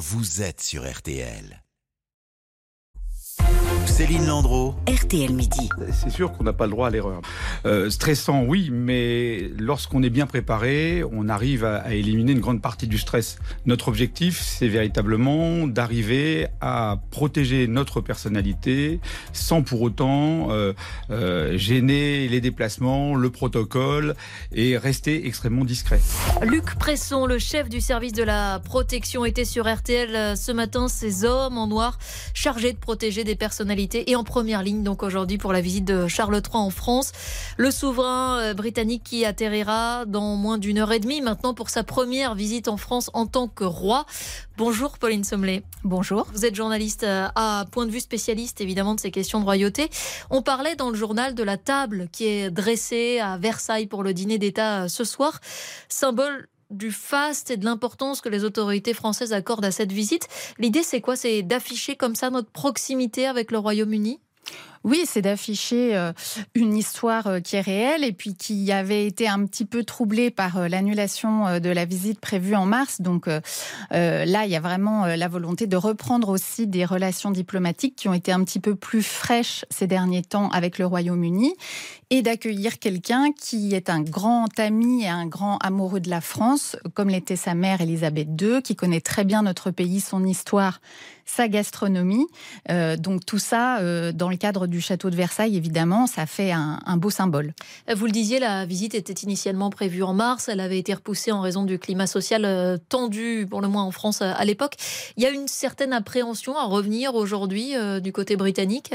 vous êtes sur RTL. Céline Landreau. RTL Midi. C'est sûr qu'on n'a pas le droit à l'erreur. Euh, stressant, oui, mais lorsqu'on est bien préparé, on arrive à, à, éliminer une grande partie du stress. Notre objectif, c'est véritablement d'arriver à protéger notre personnalité sans pour autant euh, euh, gêner les déplacements, le protocole et rester extrêmement discret. Luc Presson, le chef du service de la protection, était sur RTL ce matin. Ces hommes en noir chargés de protéger des personnalités et en première ligne donc aujourd'hui pour la visite de Charles III en France. Le souverain euh, britannique qui atterrira dans moins d'une heure et demie maintenant pour sa première visite en France en tant que roi. Bonjour Pauline Sommelet. Bonjour. Vous êtes journaliste euh, à point de vue spécialiste évidemment de ces questions de royauté. On parlait dans le journal de la table qui est dressée à Versailles pour le dîner d'État euh, ce soir. Symbole du faste et de l'importance que les autorités françaises accordent à cette visite. L'idée, c'est quoi? C'est d'afficher comme ça notre proximité avec le Royaume-Uni? Oui, c'est d'afficher euh, une histoire euh, qui est réelle et puis qui avait été un petit peu troublée par euh, l'annulation de la visite prévue en mars. Donc là, il y a vraiment la volonté de reprendre aussi des relations diplomatiques qui ont été un petit peu plus fraîches ces derniers temps avec le Royaume-Uni et d'accueillir quelqu'un qui est un grand ami et un grand amoureux de la France, comme l'était sa mère Elisabeth II, qui connaît très bien notre pays, son histoire, sa gastronomie. donc tout ça dans le cadre du château de Versailles, évidemment, ça fait un, beau symbole. Vous le disiez, la visite était initialement prévue en mars. Elle avait été repoussée en raison du climat social euh, tendu, pour le moins en France euh, à l'époque. Il y a une certaine appréhension à revenir aujourd'hui euh, du côté britannique?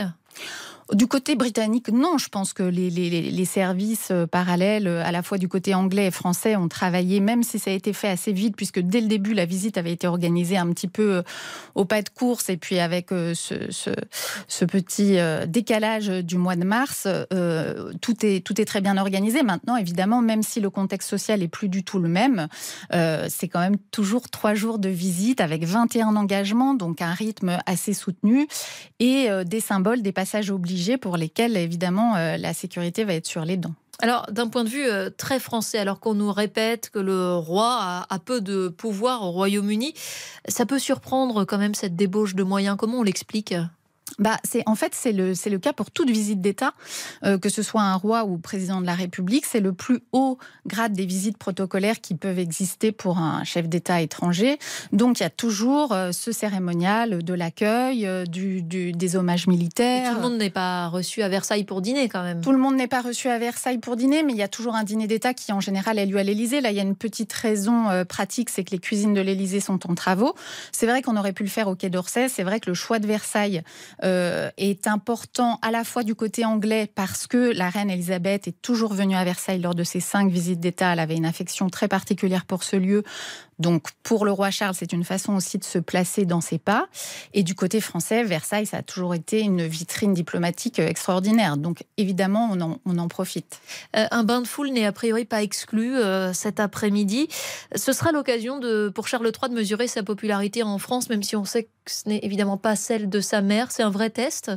Du côté britannique, non. Je pense que les, services euh, parallèles, euh, à la fois du côté anglais et français, ont travaillé, même si ça a été fait assez vite, puisque dès le début, la visite avait été organisée un petit peu euh, au pas de course, et puis avec ce petit décalage du mois de mars, tout, est, tout est très bien organisé. Maintenant, évidemment, même si le contexte social est plus du tout le même, c'est quand même toujours trois jours de visite avec 21 engagements, donc un rythme assez soutenu, et des symboles, des passages obligés pour lesquels, évidemment, euh, la sécurité va être sur les dents. Alors, d'un point de vue euh, très français, alors qu'on nous répète que le roi a, a peu de pouvoir au Royaume-Uni, ça peut surprendre quand même cette débauche de moyens. Comment on l'explique? Bah, c'est en fait c'est le c'est le cas pour toute visite d'État, euh, que ce soit un roi ou président de la République, c'est le plus haut grade des visites protocolaires qui peuvent exister pour un chef d'État étranger. Donc il y a toujours euh, ce cérémonial de l'accueil, euh, du, du, des hommages militaires. Et tout le monde n'est pas reçu à Versailles pour dîner quand même. Tout le monde n'est pas reçu à Versailles pour dîner, mais il y a toujours un dîner d'État qui en général a lieu à l'Élysée. Là il y a une petite raison pratique, c'est que les cuisines de l'Élysée sont en travaux. C'est vrai qu'on aurait pu le faire au Quai d'Orsay. C'est vrai que le choix de Versailles euh, est important à la fois du côté anglais parce que la reine Elisabeth est toujours venue à Versailles lors de ses cinq visites d'État. Elle avait une affection très particulière pour ce lieu. Donc pour le roi Charles, c'est une façon aussi de se placer dans ses pas. Et du côté français, Versailles, ça a toujours été une vitrine diplomatique extraordinaire. Donc évidemment, on en, on en profite. Euh, un bain de foule n'est a priori pas exclu euh, cet après-midi. Ce sera l'occasion pour Charles III de mesurer sa popularité en France, même si on sait que ce n'est évidemment pas celle de sa mère. C'est un vrai test?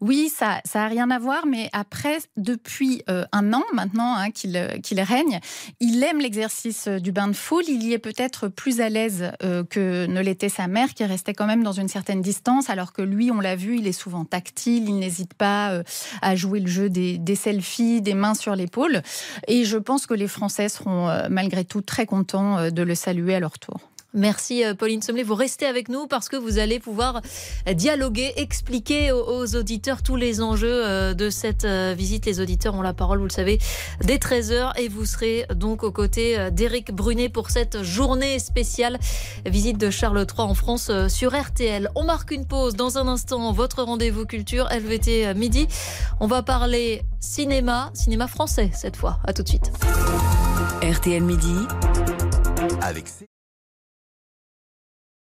Oui, ça n'a rien à voir, mais après, depuis euh, un an maintenant hein, qu'il qu règne, il aime l'exercice du bain de foule. Il y est peut-être plus à l'aise euh, que ne l'était sa mère, qui restait quand même dans une certaine distance, alors que lui, on l'a vu, il est souvent tactile, il n'hésite pas euh, à jouer le jeu des, selfies, des mains sur l'épaule. Et je pense que les Français seront euh, malgré tout très contents euh, de le saluer à leur tour. Merci euh, Pauline Sommelet. Vous restez avec nous parce que vous allez pouvoir dialoguer, expliquer aux auditeurs tous les enjeux euh, de cette euh, visite. Les auditeurs ont la parole, vous le savez, dès 13h et vous serez donc aux côtés d'Éric Brunet pour cette journée spéciale visite de Charles III en France sur RTL. On marque une pause dans un instant. Votre rendez-vous culture LVT midi. On va parler cinéma, cinéma français cette fois. À tout de suite. RTL midi. Avec